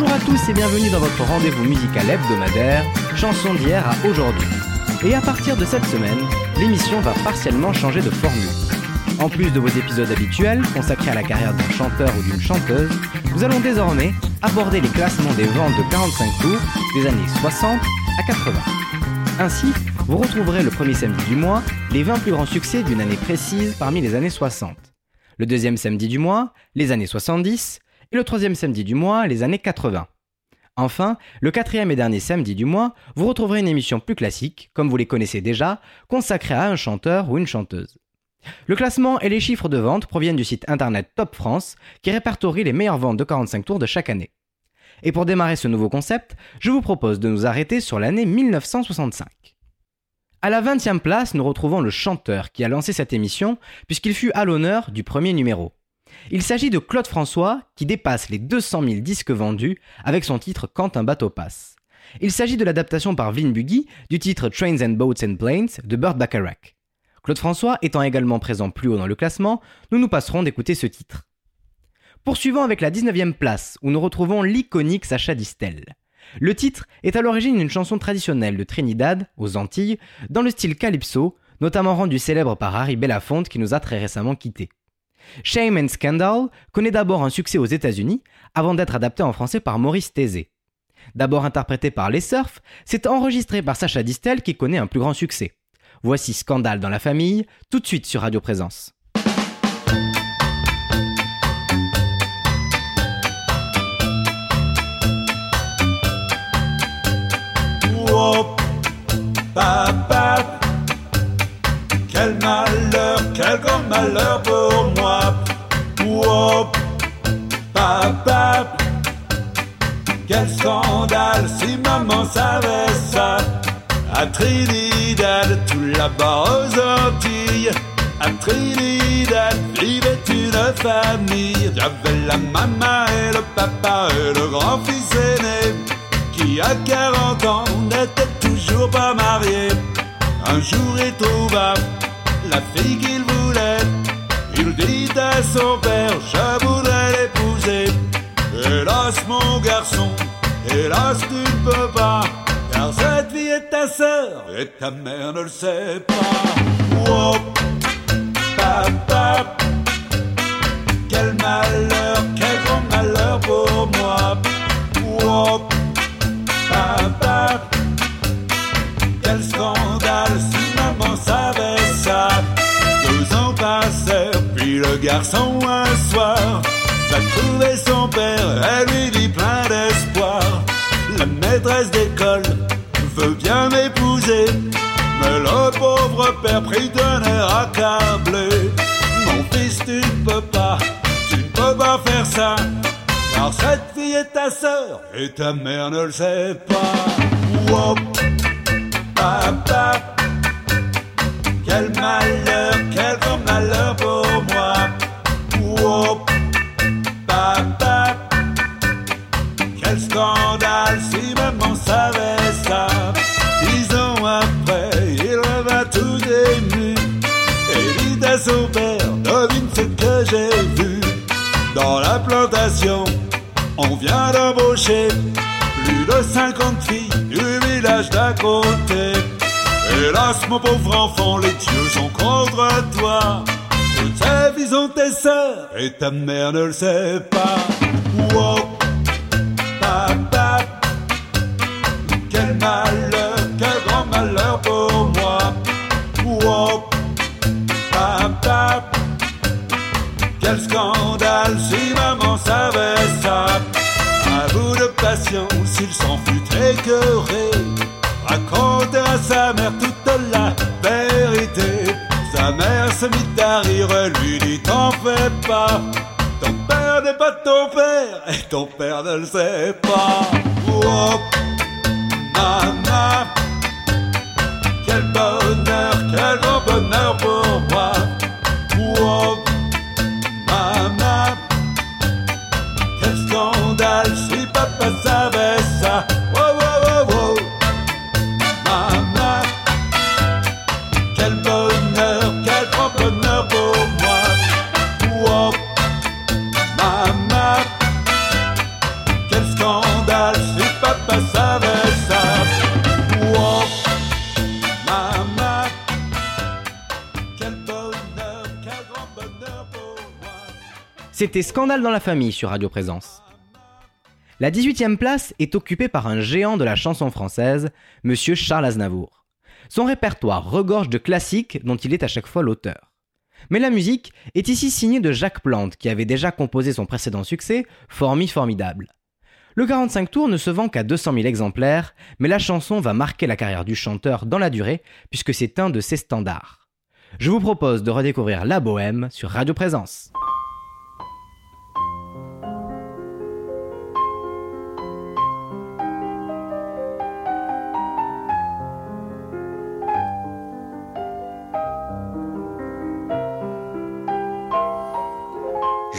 Bonjour à tous et bienvenue dans votre rendez-vous musical hebdomadaire, chanson d'hier à aujourd'hui. Et à partir de cette semaine, l'émission va partiellement changer de formule. En plus de vos épisodes habituels consacrés à la carrière d'un chanteur ou d'une chanteuse, nous allons désormais aborder les classements des ventes de 45 tours des années 60 à 80. Ainsi, vous retrouverez le premier samedi du mois les 20 plus grands succès d'une année précise parmi les années 60. Le deuxième samedi du mois, les années 70, et le troisième samedi du mois, les années 80. Enfin, le quatrième et dernier samedi du mois, vous retrouverez une émission plus classique, comme vous les connaissez déjà, consacrée à un chanteur ou une chanteuse. Le classement et les chiffres de vente proviennent du site internet Top France, qui répertorie les meilleures ventes de 45 tours de chaque année. Et pour démarrer ce nouveau concept, je vous propose de nous arrêter sur l'année 1965. À la 20e place, nous retrouvons le chanteur qui a lancé cette émission, puisqu'il fut à l'honneur du premier numéro. Il s'agit de Claude François qui dépasse les 200 000 disques vendus avec son titre Quand un bateau passe. Il s'agit de l'adaptation par Vin Buggy du titre Trains and Boats and Planes de Burt Bacharach. Claude François étant également présent plus haut dans le classement, nous nous passerons d'écouter ce titre. Poursuivons avec la 19e place où nous retrouvons l'iconique Sacha Distel. Le titre est à l'origine d'une chanson traditionnelle de Trinidad, aux Antilles, dans le style calypso, notamment rendu célèbre par Harry Belafonte qui nous a très récemment quittés. Shame and Scandal connaît d'abord un succès aux États-Unis avant d'être adapté en français par Maurice Thésée. D'abord interprété par Les Surf, c'est enregistré par Sacha Distel qui connaît un plus grand succès. Voici Scandale dans la famille, tout de suite sur Radio Présence. quel malheur, quel malheur pour moi. Papa, quel scandale si maman savait ça. À Trinidad, tout là-bas aux Antilles, à Trinidad vivait une famille. J'avais la maman et le papa et le grand-fils aîné, qui à 40 ans n'était toujours pas marié. Un jour il trouva la fille qu'il voulait. Il dit à son père, je voudrais l'épouser. Hélas mon garçon, hélas tu ne peux pas. Car cette fille est ta sœur et ta mère ne le sait pas. Oh, papa, quel malheur, quel grand malheur pour moi. Oh, papa, quel scandale le garçon un soir va trouver son père, elle lui dit plein d'espoir. La maîtresse d'école veut bien m'épouser, mais le pauvre père prit d'un air accablé. Mon fils, tu ne peux pas, tu ne peux pas faire ça, car cette fille est ta sœur et ta mère ne le sait pas. Quel malheur, quel grand malheur pour scandale si maman savait ça. Dix ans après, il revint tout ému et dit à son père, devine ce que j'ai vu. Dans la plantation, on vient d'embaucher plus de 50 filles du village d'à côté. Hélas, mon pauvre enfant, les dieux sont contre toi. Toutes ces filles sont tes sœurs et ta mère ne le sait pas. Wow, quel malheur, quel grand malheur pour moi. Quel scandale si maman savait ça. À bout de patience, il s'en fut écœuré. Raconter à sa mère toute la vérité. Sa mère se mit à rire, lui dit T'en fais pas. Pas ton père, et ton père ne le sait pas. Oh, maman, quel bonheur, quel bonheur pour C'était Scandale dans la famille sur Radio Présence. La 18e place est occupée par un géant de la chanson française, monsieur Charles Aznavour. Son répertoire regorge de classiques dont il est à chaque fois l'auteur. Mais la musique est ici signée de Jacques Plante, qui avait déjà composé son précédent succès, Formi Formidable. Le 45 tours ne se vend qu'à 200 000 exemplaires, mais la chanson va marquer la carrière du chanteur dans la durée, puisque c'est un de ses standards. Je vous propose de redécouvrir La Bohème sur Radio Présence.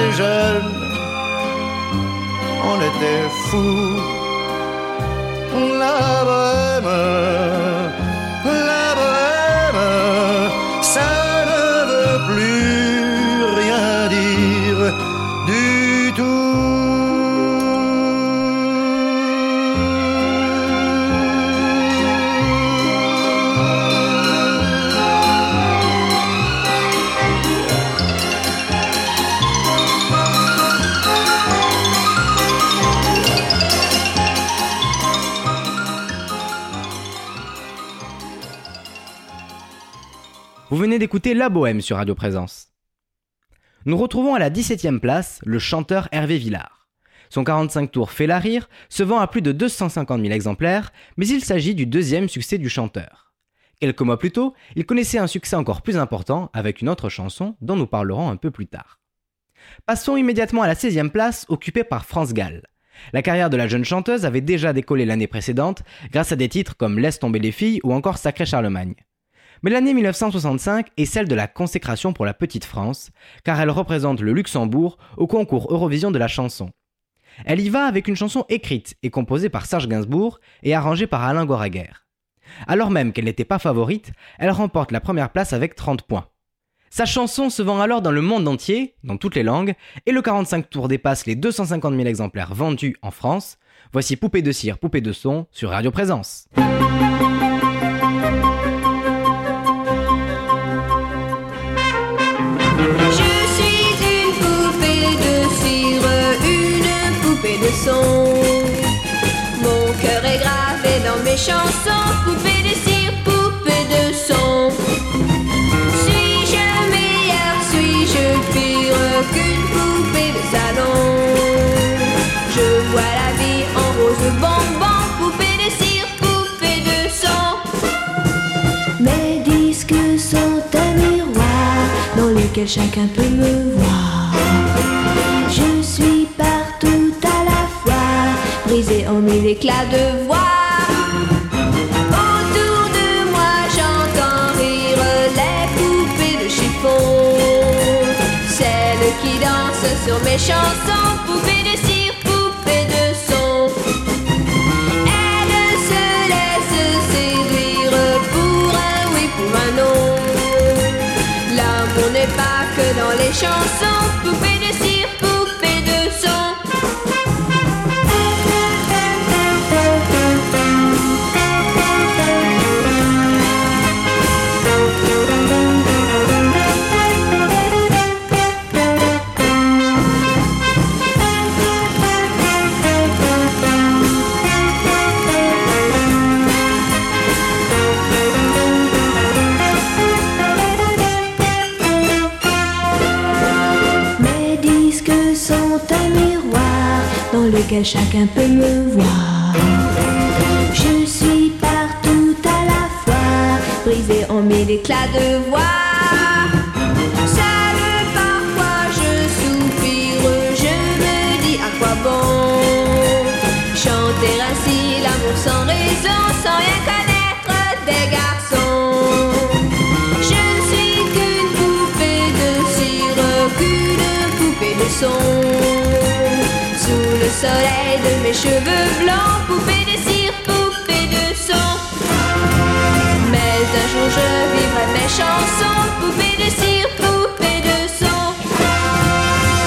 Était jeunes, on était fous. La bohème, venez d'écouter La Bohème sur Radio Présence. Nous retrouvons à la 17e place le chanteur Hervé Villard. Son 45 tours fait la rire, se vend à plus de 250 000 exemplaires, mais il s'agit du deuxième succès du chanteur. Quelques mois plus tôt, il connaissait un succès encore plus important avec une autre chanson dont nous parlerons un peu plus tard. Passons immédiatement à la 16e place occupée par France Gall. La carrière de la jeune chanteuse avait déjà décollé l'année précédente grâce à des titres comme Laisse tomber les filles ou encore Sacré Charlemagne. Mais l'année 1965 est celle de la consécration pour la petite France, car elle représente le Luxembourg au concours Eurovision de la chanson. Elle y va avec une chanson écrite et composée par Serge Gainsbourg et arrangée par Alain Goraguer. Alors même qu'elle n'était pas favorite, elle remporte la première place avec 30 points. Sa chanson se vend alors dans le monde entier, dans toutes les langues, et le 45 tours dépasse les 250 000 exemplaires vendus en France. Voici Poupée de cire, Poupée de son sur Radio Présence. Poupée de cire, poupée de son. Suis-je meilleure, suis-je pire qu'une poupée de salon Je vois la vie en rose bonbon, poupée de cire, poupée de son. Mes disques sont un miroir dans lequel chacun peut me voir. Je suis partout à la fois, brisée en mille éclats de voix. Chansons, poupées de cire, poupées de son. Elle se laisse séduire pour un oui, pour un non. L'amour n'est pas que dans les chansons, poupée lequel chacun peut me voir. Je suis partout à la fois, brisée en mille éclats de voix. Seule parfois je soupire, je me dis à quoi bon chanter ainsi l'amour sans raison, sans rien connaître des garçons. Je ne suis qu'une poupée de cire, qu'une poupée de son. Soleil de mes cheveux blancs, poupée de cire, poupée de son. Mais un jour je vivrai mes chansons, poupée de cire, poupée de son.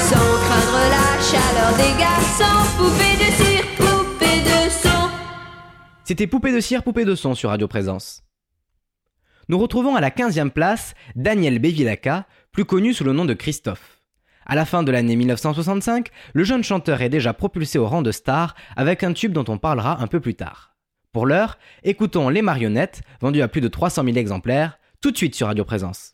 Sans craindre la chaleur des garçons, poupée de cire, poupée de son. C'était Poupée de cire, Poupée de son sur Radio Présence. Nous retrouvons à la 15e place Daniel Bevilacqua, plus connu sous le nom de Christophe. À la fin de l'année 1965, le jeune chanteur est déjà propulsé au rang de star avec un tube dont on parlera un peu plus tard. Pour l'heure, écoutons Les Marionnettes, vendues à plus de 300 000 exemplaires, tout de suite sur Radio Présence.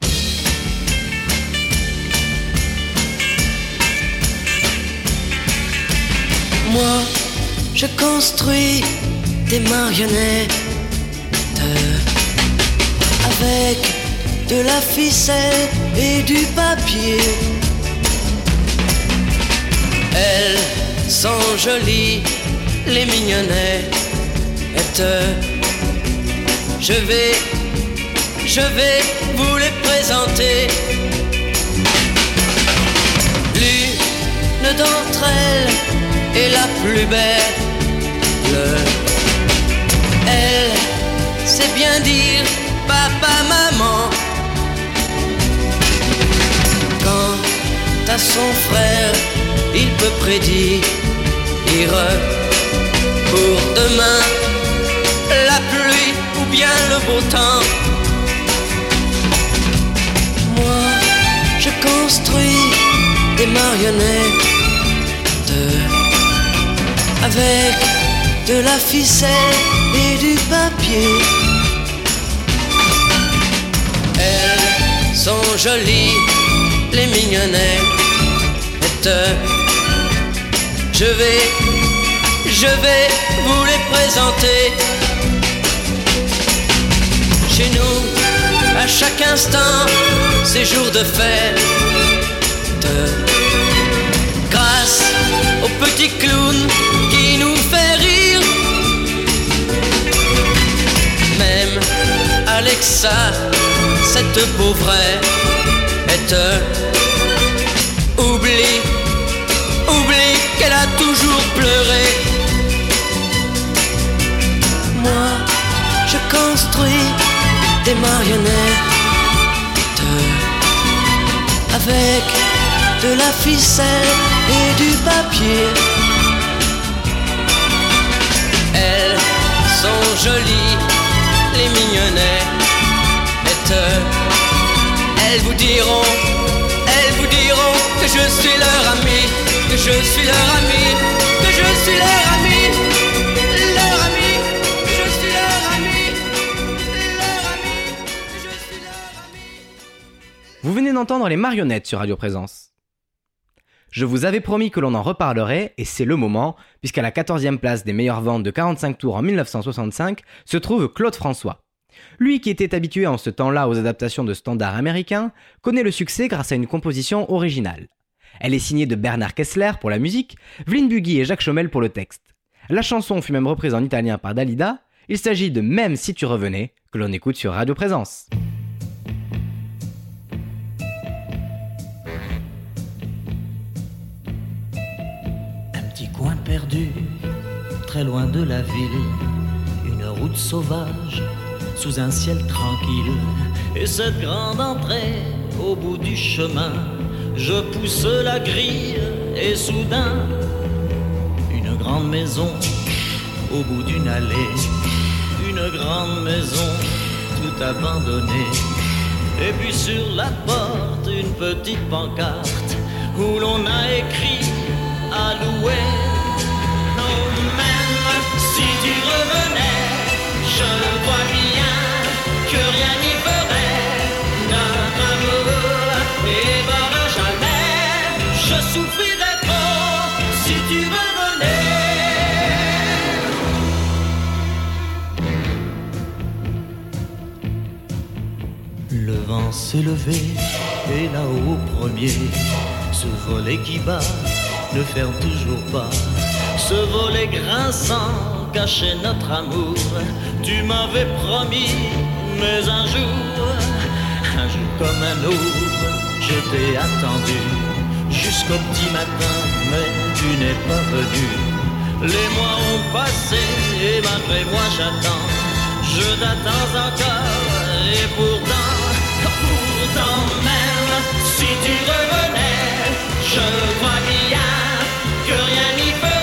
Moi, je construis des marionnettes avec de la ficelle et du papier. Elles sont jolies, les mignonnettes. Je vais, je vais vous les présenter. L'une d'entre elles est la plus belle. Elle sait bien dire papa, maman. Quant à son frère, il peut prédire pour demain la pluie ou bien le beau temps. Moi, je construis des marionnettes avec de la ficelle et du papier. Elles sont jolies, les mignonnettes. Je vais, je vais vous les présenter. Chez nous, à chaque instant, c'est jour de fête. Grâce au petit clown qui nous fait rire. Même Alexa toute pauvrette. Oublie, oublie qu'elle a Moi, je construis des marionnettes avec de la ficelle et du papier. Elles sont jolies, les mignonnettes. Elles vous diront, elles vous diront que je suis leur ami, Vous venez d'entendre les marionnettes sur Radio Présence. Je vous avais promis que l'on en reparlerait, et c'est le moment, puisqu'à la 14e place des meilleures ventes de 45 tours en 1965 se trouve Claude François. Lui qui était habitué en ce temps-là aux adaptations de standards américains, connaît le succès grâce à une composition originale. Elle est signée de Bernard Kessler pour la musique, Vlyn Buggy et Jacques Chomel pour le texte. La chanson fut même reprise en italien par Dalida. Il s'agit de Même si tu revenais, que l'on écoute sur Radio Présence. Un petit coin perdu, très loin de la ville, une route sauvage sous un ciel tranquille. Et cette grande entrée au bout du chemin, je pousse la grille et soudain, une grande maison au bout d'une allée, une grande maison tout abandonnée. Et puis sur la porte, une petite pancarte où l'on a écrit à louer. Oh, même si tu revenais, je souffrirais trop si tu revenais. Le vent s'est levé et là-haut au premier, ce volet qui bat ne ferme toujours pas. Ce volet grinçant cachait notre amour. Tu m'avais promis, mais un jour, un jour comme un autre, je t'ai attendu jusqu'au petit matin, mais tu n'es pas venu. Les mois ont passé et malgré moi j'attends. Je t'attends encore et pourtant, pourtant même si tu revenais, je crois bien que rien n'y ferait.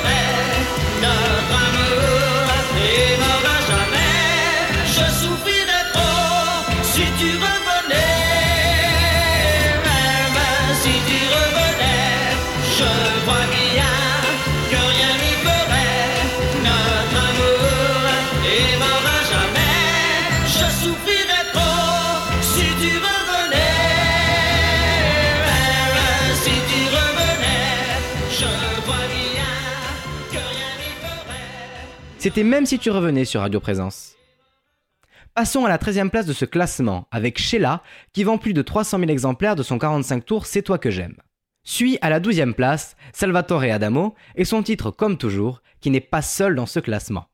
C'était même si tu revenais sur Radio Présence. Passons à la 13e place de ce classement, avec Sheila, qui vend plus de 300 000 exemplaires de son 45 tours C'est toi que j'aime. Suit à la 12e place Salvatore Adamo et son titre Comme toujours, qui n'est pas seul dans ce classement.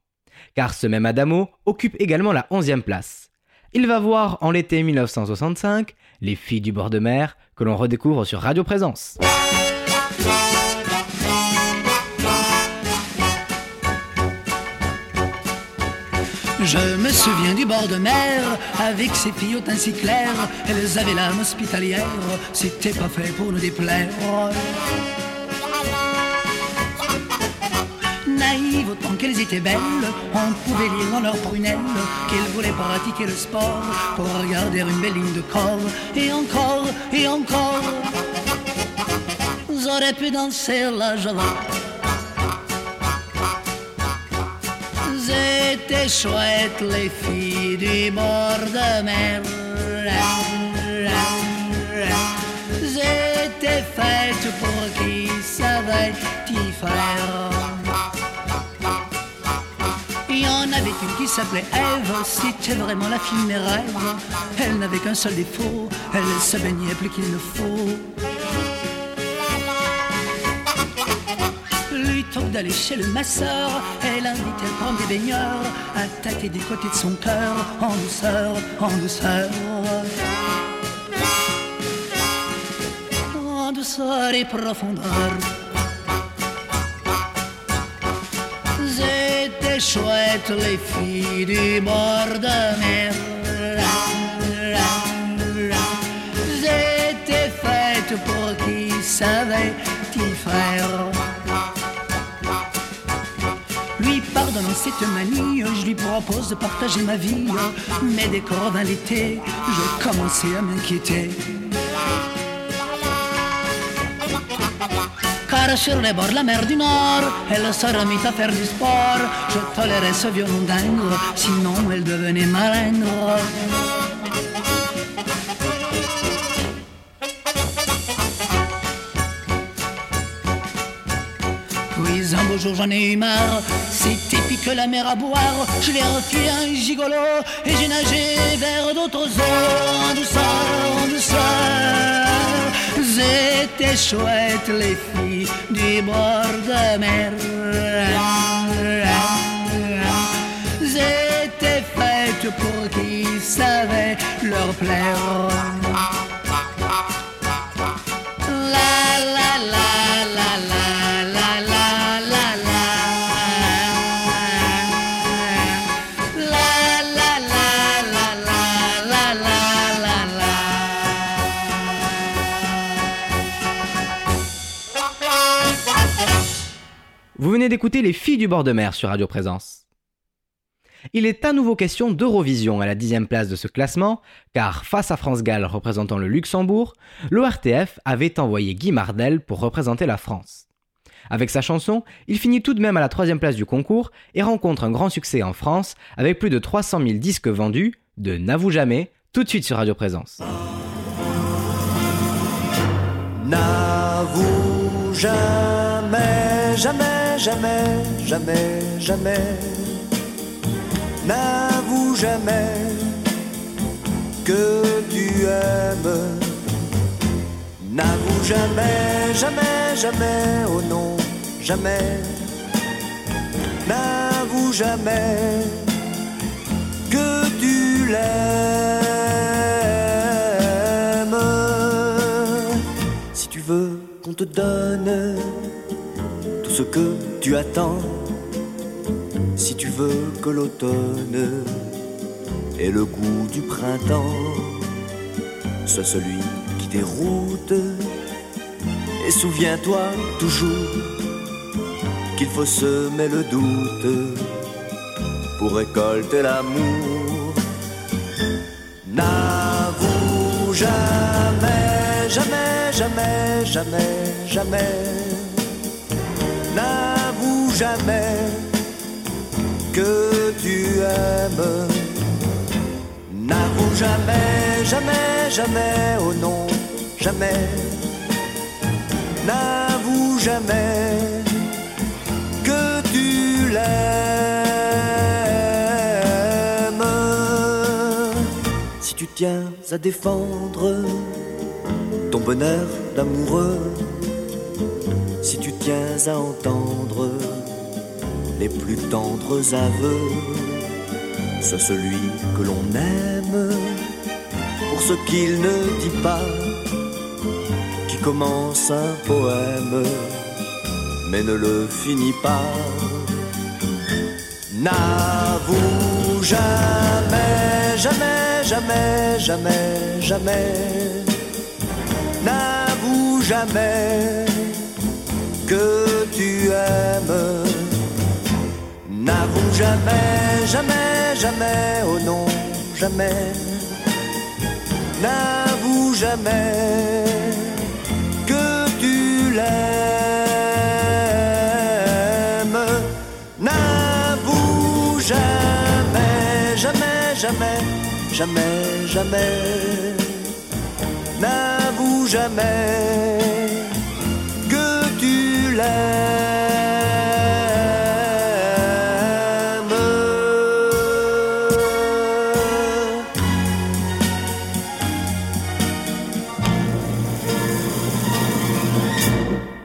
Car ce même Adamo occupe également la 11e place. Il va voir en l'été 1965 Les filles du bord de mer, que l'on redécouvre sur Radio Présence. Je me souviens du bord de mer, avec ses filles au teint si clair. Elles avaient l'âme hospitalière, c'était pas fait pour nous déplaire. Naïves autant qu'elles étaient belles, on pouvait lire dans leurs prunelles qu'elles voulaient pratiquer le sport pour regarder une belle ligne de corps. Et encore, et encore, j'aurais pu danser la java. C'était chouette les filles du bord de mer. J'étais faite pour qui savait y faire. Il y en avait une qui s'appelait Ève, c'était vraiment la fille de mes rêves. Elle n'avait qu'un seul défaut, elle se baignait plus qu'il ne faut. plus tôt d'aller chez le masseur. Elle invitait à prendre des baigneurs, à tâter des côtés de son cœur, en douceur, en douceur. En douceur et profondeur. C'était chouette les filles du bord de mer. C'était faite pour qui savait y faire. Cette manie, je lui propose de partager ma vie. Mais dès revint l'été, je commençais à m'inquiéter. Car sur les bords de la mer du Nord, elle se remit à faire du sport. Je tolérais ce violon dingue, sinon elle devenait malingre. Puis un beau jour j'en ai eu marre, c'était pique la mer à boire. Je l'ai refusé un gigolo et j'ai nagé vers d'autres eaux en douceur, en douceur. C'était chouette les filles du bord de mer. J'étais faite pour qui savait leur plaire. La la la la la Vous venez d'écouter Les filles du bord de mer sur Radio Présence. Il est à nouveau question d'Eurovision à la dixième place de ce classement, car face à France Gall représentant le Luxembourg, l'ORTF avait envoyé Guy Mardel pour représenter la France. Avec sa chanson, il finit tout de même à la troisième place du concours et rencontre un grand succès en France avec plus de 300 000 disques vendus de N'avoue jamais, tout de suite sur Radio Présence. Jamais, jamais, jamais. N'avoue jamais que tu aimes. N'avoue jamais, jamais, jamais, oh non, jamais. N'avoue jamais que tu l'aimes. Si tu veux qu'on te donne ce que tu attends, si tu veux que l'automne ait le goût du printemps, sois celui qui déroute. Et souviens-toi toujours qu'il faut semer le doute pour récolter l'amour. N'avoue jamais, jamais, jamais, jamais, jamais. N'avoue jamais que tu aimes. N'avoue jamais, jamais, jamais, oh non, jamais. N'avoue jamais que tu l'aimes. Si tu tiens à défendre ton bonheur d'amoureux, tiens à entendre les plus tendres aveux, sois celui que l'on aime pour ce qu'il ne dit pas, qui commence un poème mais ne le finit pas. N'avoue jamais, jamais, jamais, jamais, jamais. N'avoue jamais que tu aimes. N'avoue jamais, jamais, jamais, oh non, jamais. N'avoue jamais que tu l'aimes. N'avoue jamais, jamais, jamais, jamais, jamais. N'avoue jamais.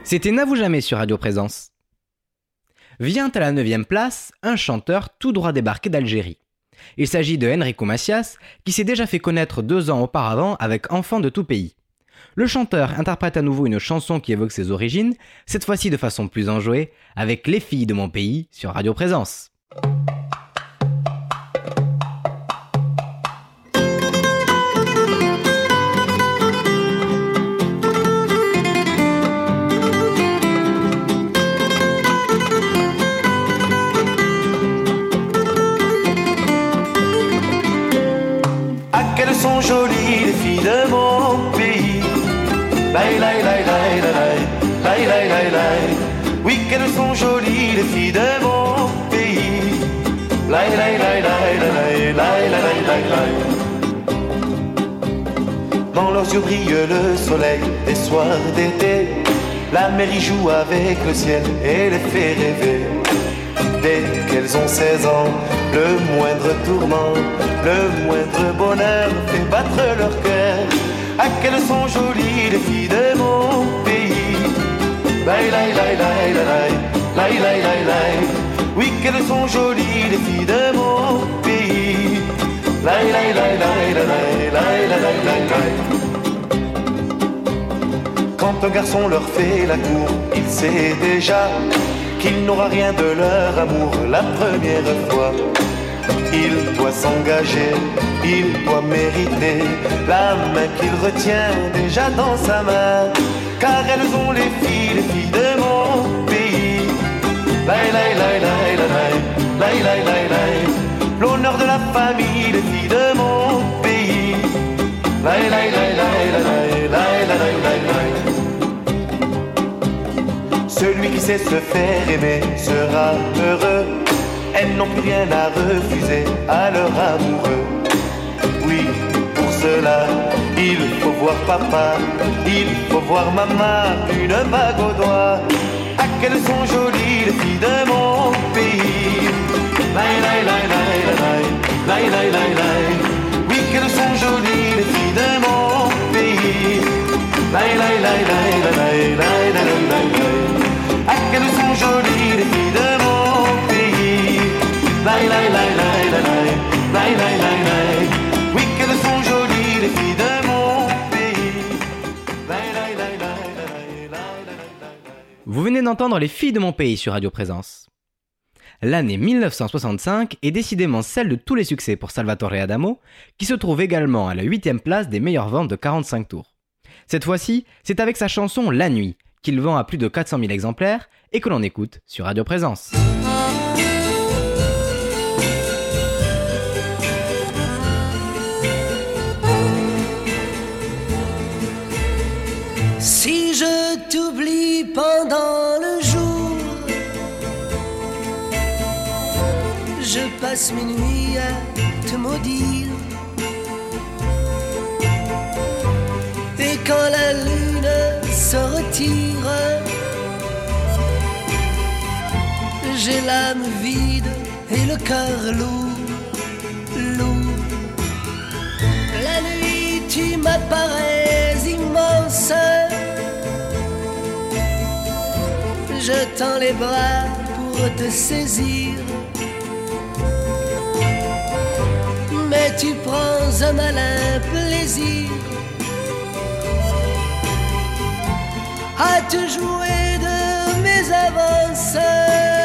C'était N'avoue jamais sur Radio Présence. Vient à la neuvième place un chanteur tout droit débarqué d'Algérie. Il s'agit de Enrico Macias, qui s'est déjà fait connaître deux ans auparavant avec Enfants de tout pays. Le chanteur interprète à nouveau une chanson qui évoque ses origines, cette fois-ci de façon plus enjouée, avec Les filles de mon pays sur Radio Présence. Yeux brille le soleil des soirs d'été. La mer y joue avec le ciel et les fait rêver. Dès qu'elles ont 16 ans, le moindre tourment, le moindre bonheur fait battre leur cœur. Ah, qu'elles sont jolies les filles de mon pays. Laï, laï, laï, laï, laï, laï, laï, laï, laï. Oui, qu'elles sont jolies les filles de mon pays. Laï, laï, laï, laï, laï, laï, laï, laï, laï, laï. Quand un garçon leur fait la cour, il sait déjà qu'il n'aura rien de leur amour la première fois. Il doit s'engager, il doit mériter la main qu'il retient déjà dans sa main. Car elles ont les filles, les filles de mon pays. L'honneur de la famille Sait se faire aimer sera heureux. Elles n'ont plus rien à refuser à leur amoureux. Oui, pour cela, il faut voir papa, il faut voir maman, une bague au doigt. Ah, qu'elles sont jolies les filles de mon pays. Laï, laï, laï, laï, laï, laï, laï, laï. Oui, qu'elles sont jolies les filles de mon pays. Laï, laï, laï, laï, laï, laï, laï, laï, laï. Ah, Vous venez d'entendre Les filles de mon pays sur Radio Présence. L'année 1965 est décidément celle de tous les succès pour Salvatore Adamo, qui se trouve également à la 8 place des meilleures ventes de 45 tours. Cette fois-ci, c'est avec sa chanson La Nuit, qu'il vend à plus de 400 000 exemplaires et que l'on écoute sur Radio Présence. Si je t'oublie pendant le jour, je passe mes nuits à te maudire. Et quand la lune se retire, j'ai l'âme vide et le cœur lourd, lourd. La nuit, tu m'apparais immense. Je tends les bras pour te saisir. Mais tu prends un malin plaisir à te jouer de mes avances.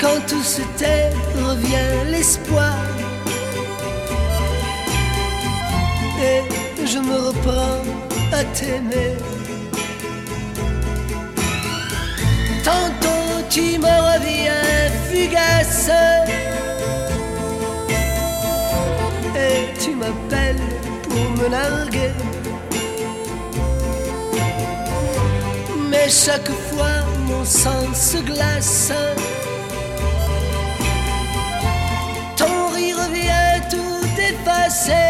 Quand tout se tait, revient l'espoir. Et je me reprends à t'aimer. Tantôt tu me reviens fugace. Et tu m'appelles pour me narguer. Chaque fois mon sang se glace. Ton rire revient tout passer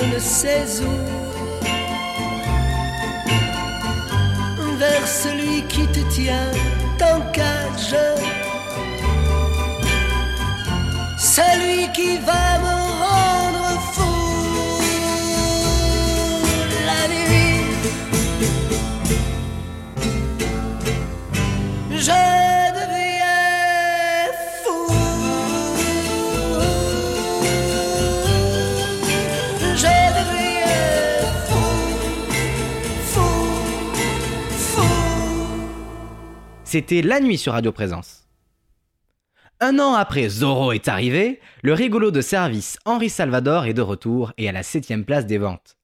je ne sais où. Celui qui te tient en cage. Celui qui va me C'était La Nuit sur Radio Présence. Un an après Zorro est arrivé, le rigolo de service Henri Salvador est de retour et à la 7ème place des ventes.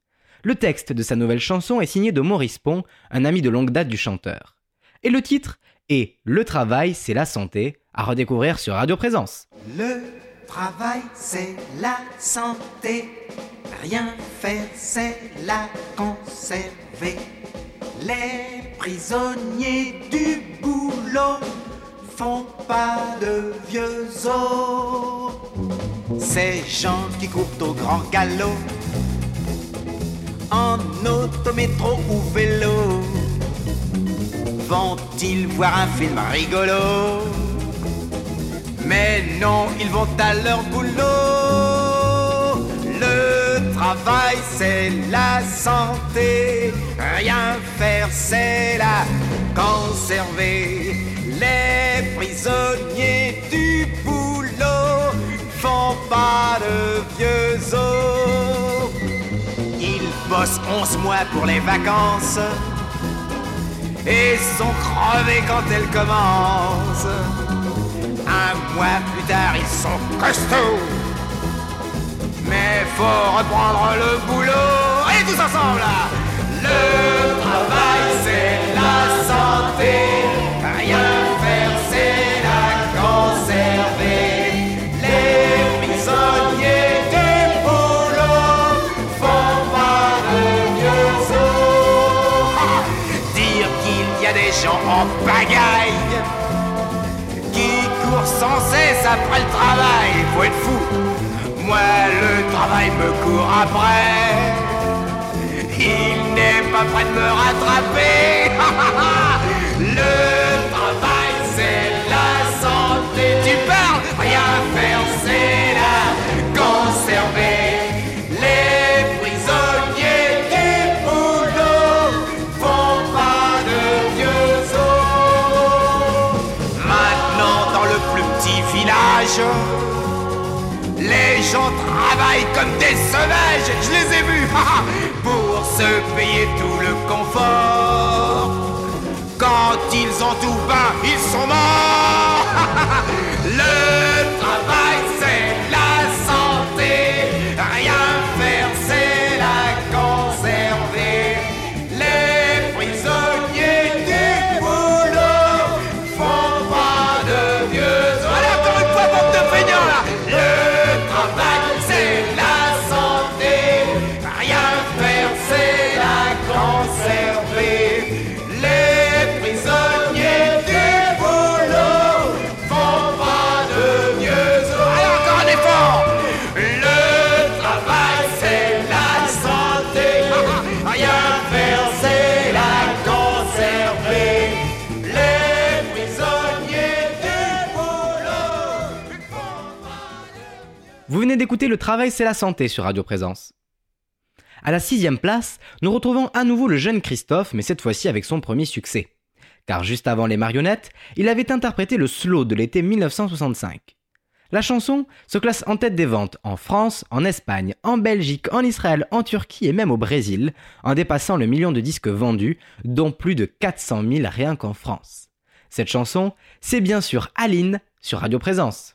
Le texte de sa nouvelle chanson est signé de Maurice Pont, un ami de longue date du chanteur. Et le titre est Le travail, c'est la santé, à redécouvrir sur Radio Présence. Le travail, c'est la santé. Rien faire, c'est la conserver. Les prisonniers du boulot font pas de vieux os. Ces gens qui courent au grand galop, en autométro ou vélo, vont-ils voir un film rigolo? Mais non, ils vont à leur boulot. Travail, c'est la santé. Rien faire, c'est la conserver. Les prisonniers du boulot font pas de vieux os. Ils bossent 11 mois pour les vacances et sont crevés quand elles commencent. Un mois plus tard, ils sont costauds. Mais faut reprendre le boulot. Et tous ensemble Le travail, c'est la santé. Rien faire, c'est la conserver. Les prisonniers du boulot font pas de vieux os. Dire qu'il y a des gens en pagaille qui court sans cesse après le travail. Faut être fou. Moi, le travail me court après. Il n'est pas prêt de me rattraper. le travail, c'est la santé. Tu parles, rien faire, c'est la conserver. Les prisonniers du boulot font pas de vieux os. Maintenant, dans le plus petit village, les gens travaillent comme des sauvages, je les ai vus, pour se payer tout le confort. Quand ils ont tout peint, ils sont morts. D'écouter Le travail, c'est la santé sur Radio Présence. À la sixième place, nous retrouvons à nouveau le jeune Christophe, mais cette fois-ci avec son premier succès. Car juste avant les marionnettes, il avait interprété le slow de l'été 1965. La chanson se classe en tête des ventes en France, en Espagne, en Belgique, en Israël, en Turquie et même au Brésil, en dépassant le million de disques vendus, dont plus de 400 000 rien qu'en France. Cette chanson, c'est bien sûr Aline sur Radio Présence.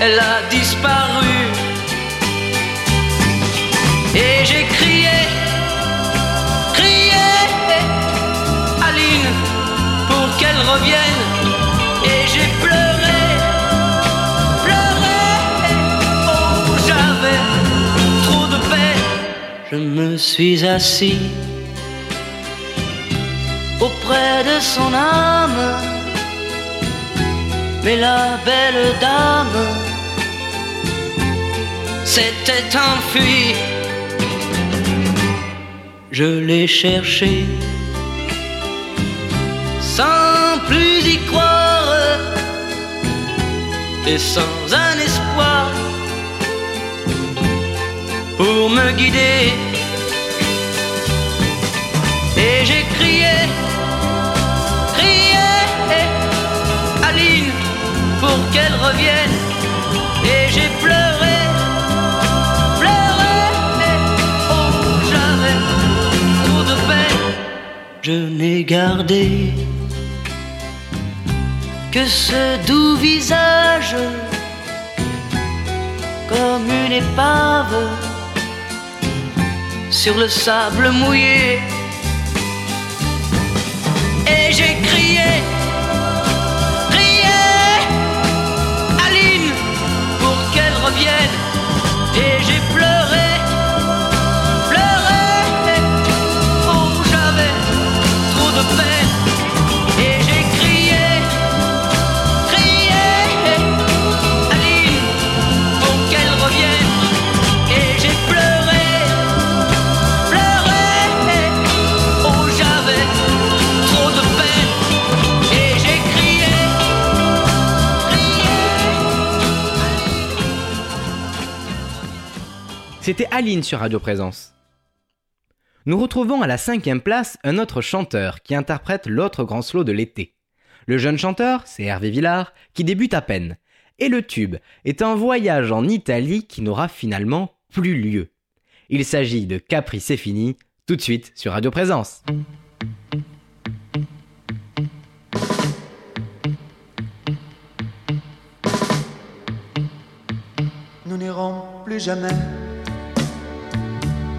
elle a disparu. Et j'ai crié, crié, Aline, pour qu'elle revienne. Et j'ai pleuré, pleuré, oh j'avais trop de peine. Je me suis assis auprès de son âme. Mais la belle dame s'était enfuie. Je l'ai cherché sans plus y croire et sans un espoir pour me guider. Et j'ai crié, crié, Aline, pour qu'elle revienne. Et j'ai pleuré, Je n'ai gardé que ce doux visage comme une épave sur le sable mouillé. Et j'ai crié, C'était Aline sur Radio Présence. Nous retrouvons à la cinquième place un autre chanteur qui interprète l'autre grand slow de l'été. Le jeune chanteur, c'est Hervé Villard, qui débute à peine. Et le tube est un voyage en Italie qui n'aura finalement plus lieu. Il s'agit de Capri c'est fini, tout de suite sur Radio Présence. nous n'irons plus jamais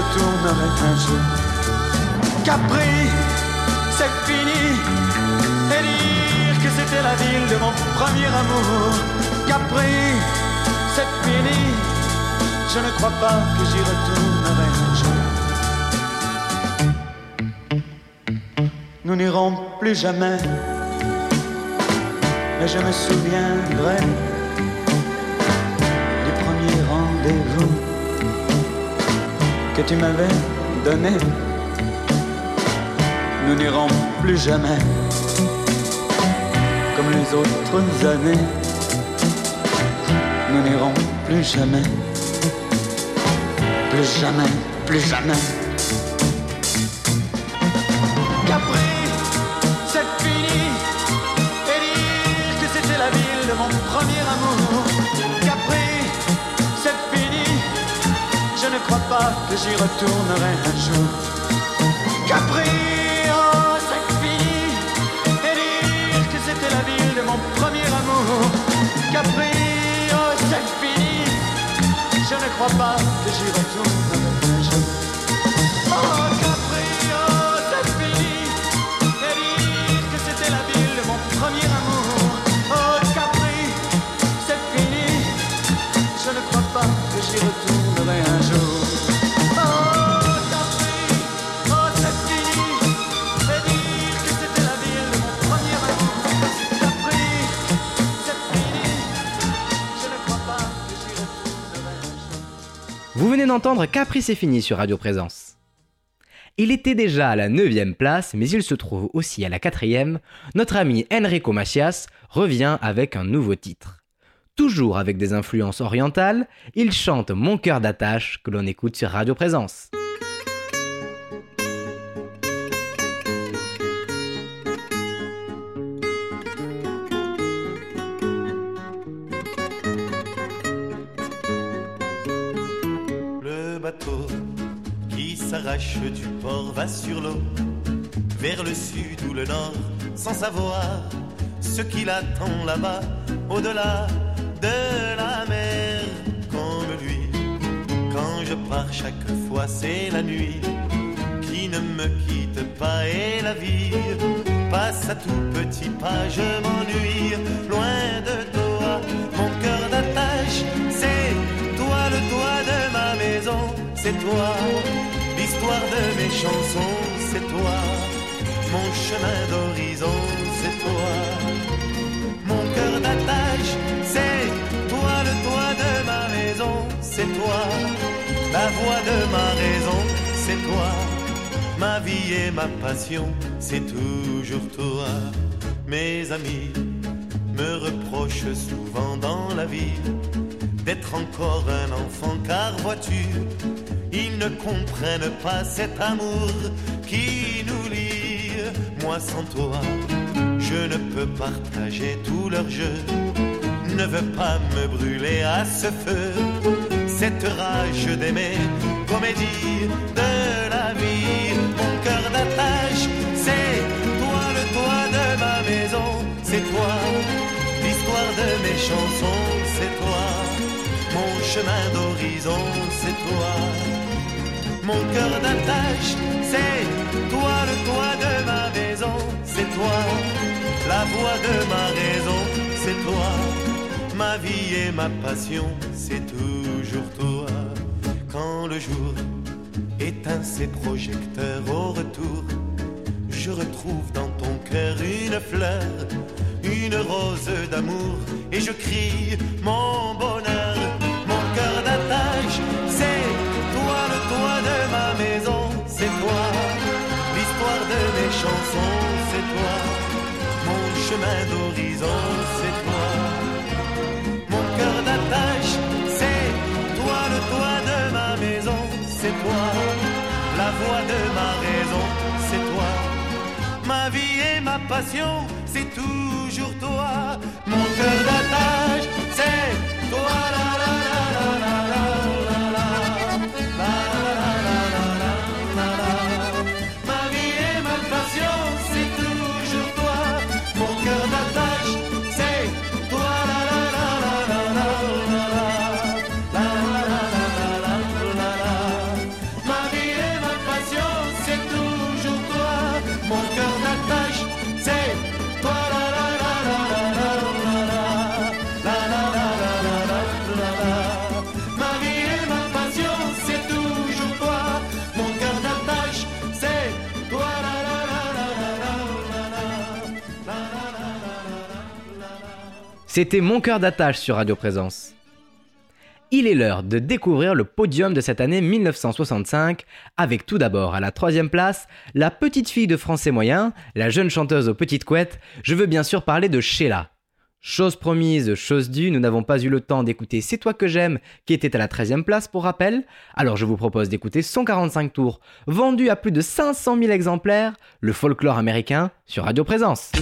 Retournerai un jour. Capri, c'est fini. Et dire que c'était la ville de mon premier amour. Capri, c'est fini. Je ne crois pas que j'y retournerai un jour. nous n'irons plus jamais. Mais je me souviendrai du premier rendez-vous que tu m'avais donné. Nous n'irons plus jamais comme les autres années. Nous n'irons plus jamais, plus jamais, plus jamais. Que j'y retournerai un jour. Capri, d'entendre Capri c'est fini sur Radio Présence. Il était déjà à la 9 place, mais il se trouve aussi à la 4 Notre ami Enrico Macias revient avec un nouveau titre. Toujours avec des influences orientales, il chante Mon cœur d'attache que l'on écoute sur Radio Présence. Qui s'arrache du port va sur l'eau, vers le sud ou le nord, sans savoir ce qui l'attend là-bas, au-delà de la mer. Comme lui, quand je pars chaque fois, c'est la nuit qui ne me quitte pas et la vie passe à tout petit pas. Je m'ennuie loin de c'est toi. L'histoire de mes chansons, c'est toi. Mon chemin d'horizon, c'est toi. Mon cœur d'attache, c'est toi. Le toit de ma maison, c'est toi. La voix de ma raison, c'est toi. Ma vie et ma passion, c'est toujours toi. Mes amis me reprochent souvent dans la vie d'être encore un enfant, car vois-tu, ils ne comprennent pas cet amour qui nous lie. Moi sans toi, je ne peux partager tout leur jeu, ne veux pas me brûler à ce feu. Cette rage d'aimer, comédie de la vie, mon cœur d'attache, c'est toi le toit de ma maison, c'est toi l'histoire de mes chansons, c'est toi mon chemin d'horizon, c'est toi mon cœur d'attache, c'est toi le toit de ma maison, c'est toi la voix de ma raison, c'est toi ma vie et ma passion, c'est toujours toi. Quand le jour éteint ses projecteurs au retour, je retrouve dans ton cœur une fleur, une rose d'amour, et je crie mon bonheur, chansons, c'est toi mon chemin d'horizon, c'est toi mon cœur d'attache, c'est toi le toit de ma maison, c'est toi. La voix de ma raison, c'est toi. Ma vie et ma passion, c'est toujours toi. Mon cœur d'attache, c'est toi la C'était Mon cœur d'attache sur Radio Présence. Il est l'heure de découvrir le podium de cette année 1965, avec tout d'abord à la troisième place, la petite fille de français moyen, la jeune chanteuse aux petites couettes, je veux bien sûr parler de Sheila. Chose promise, chose due, nous n'avons pas eu le temps d'écouter C'est toi que j'aime, qui était à la 13e place pour rappel, alors je vous propose d'écouter 145 tours, vendu à plus de 500 000 exemplaires, le folklore américain sur Radio Présence.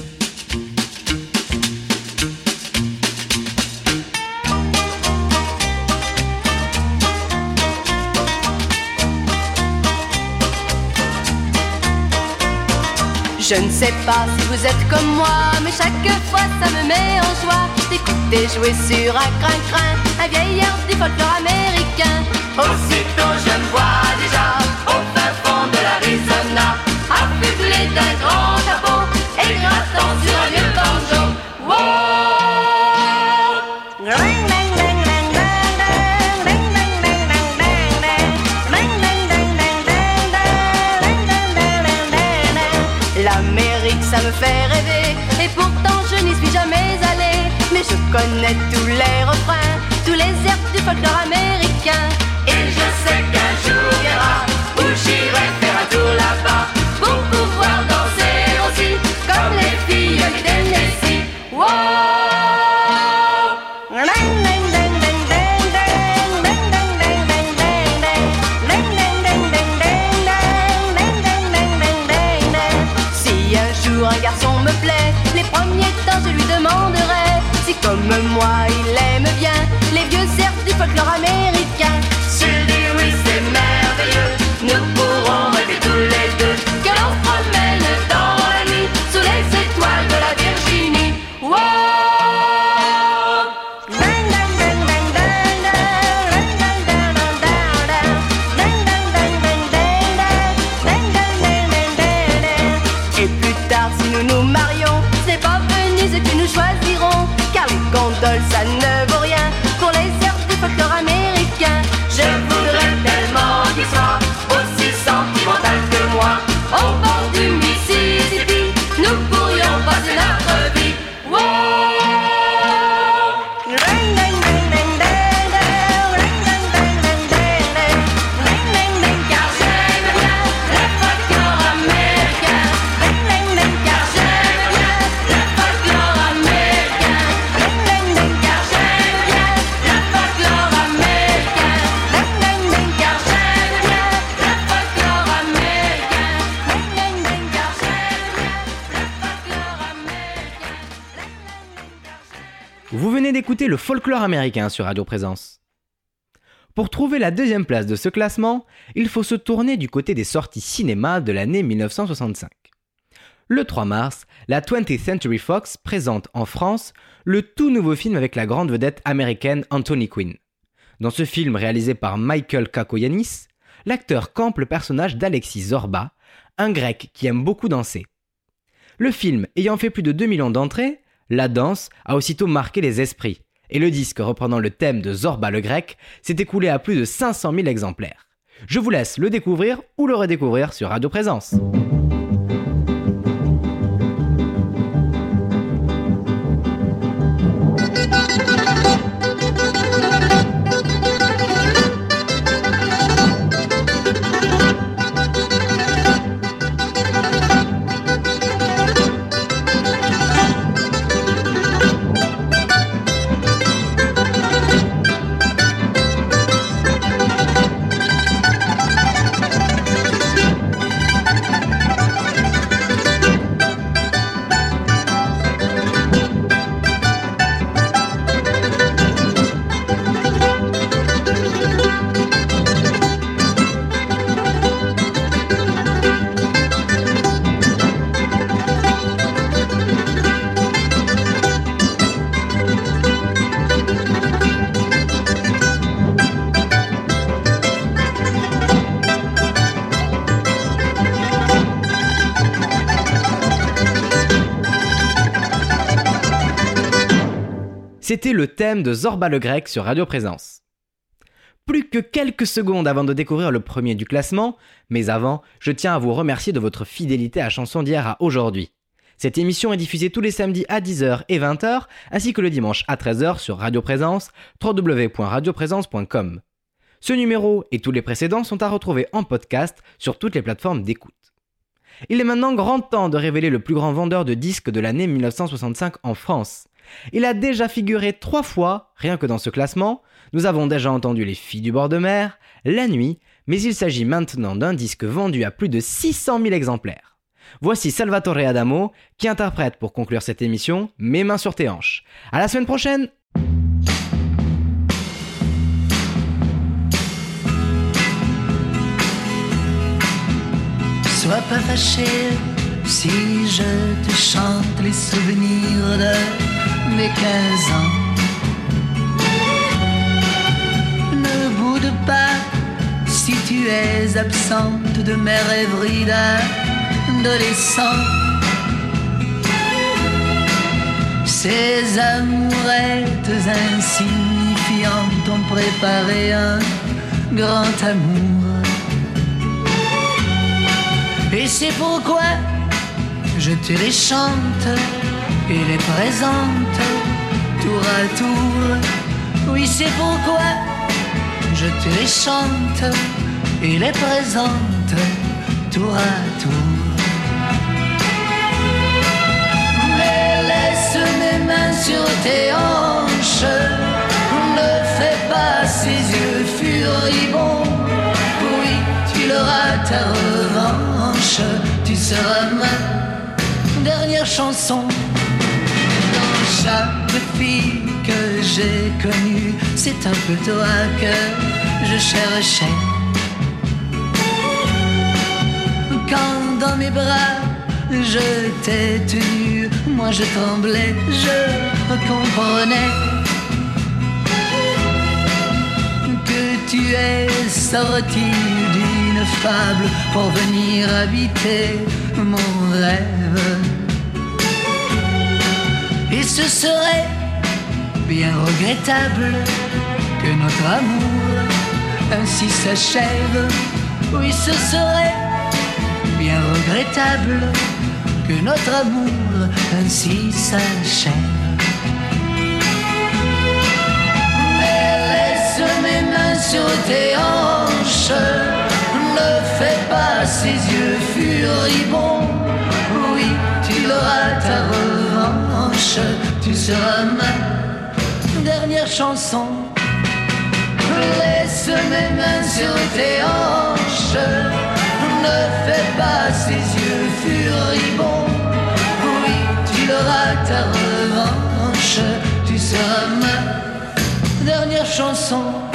Je ne sais pas si vous êtes comme moi, mais chaque fois ça me met en joie d'écouter jouer sur un crin-crin un vieil air du folklore américain. Aussitôt je me vois déjà au fin fond de l'Arizona, affublé d'un grand chapeau et grattant sur un connais tous les refrains, tous les airs du folklore américain. Et je sais qu'un jour viendra où j'irai faire un tour là-bas pour pouvoir danser aussi comme les filles du Tennessee. Wow! Si un jour un garçon me plaît, les premiers temps je lui demanderai si comme moi il aime bien les vieux airs du folklore américain. Le folklore américain sur Radio Présence. Pour trouver la deuxième place de ce classement, il faut se tourner du côté des sorties cinéma de l'année 1965. Le 3 mars, la 20th Century Fox présente en France le tout nouveau film avec la grande vedette américaine Anthony Quinn. Dans ce film réalisé par Michael Kakoyanis, l'acteur campe le personnage d'Alexis Zorba, un grec qui aime beaucoup danser. Le film ayant fait plus de 2 millions d'entrées, la danse a aussitôt marqué les esprits, et le disque reprenant le thème de Zorba le grec s'est écoulé à plus de 500 000 exemplaires. Je vous laisse le découvrir ou le redécouvrir sur Radio Présence. Le thème de Zorba le grec sur Radio Présence. Plus que quelques secondes avant de découvrir le premier du classement, mais avant, je tiens à vous remercier de votre fidélité à Chanson d'hier à aujourd'hui. Cette émission est diffusée tous les samedis à 10h et 20h, ainsi que le dimanche à 13h sur Radio Présence, www.radioprésence.com. Ce numéro et tous les précédents sont à retrouver en podcast sur toutes les plateformes d'écoute. Il est maintenant grand temps de révéler le plus grand vendeur de disques de l'année 1965 en France. Il a déjà figuré trois fois, rien que dans ce classement. Nous avons déjà entendu Les Filles du bord de mer, La Nuit, mais il s'agit maintenant d'un disque vendu à plus de 600 000 exemplaires. Voici Salvatore Adamo qui interprète pour conclure cette émission Mes mains sur tes hanches. À la semaine prochaine! Sois pas fâché si je te chante les souvenirs de mes 15 ans. Ne boude pas si tu es absente de mes rêveries d'adolescent. Ces amourettes insignifiantes ont préparé un grand amour. Et c'est pourquoi je te les chante et les présente tour à tour. Oui, c'est pourquoi je te les chante et les présente tour à tour. Mais laisse mes mains sur tes hanches, ne fais pas ces yeux furibonds. Oui, tu l'auras ta revanche, tu seras ma dernière chanson. Chaque fille que j'ai connue, c'est un peu toi que je cherchais. Quand dans mes bras je t'ai tenu, moi je tremblais, je comprenais que tu es sorti d'une fable pour venir habiter mon rêve. Ce serait bien regrettable que notre amour ainsi s'achève. Oui, ce serait bien regrettable que notre amour ainsi s'achève. Mais laisse mes mains sur tes hanches, ne fais pas ces yeux furibonds. Dernière chanson. Laisse mes mains sur tes hanches, ne fais pas ces yeux furibonds. Oui, tu auras ta revanche, tu seras ma dernière chanson.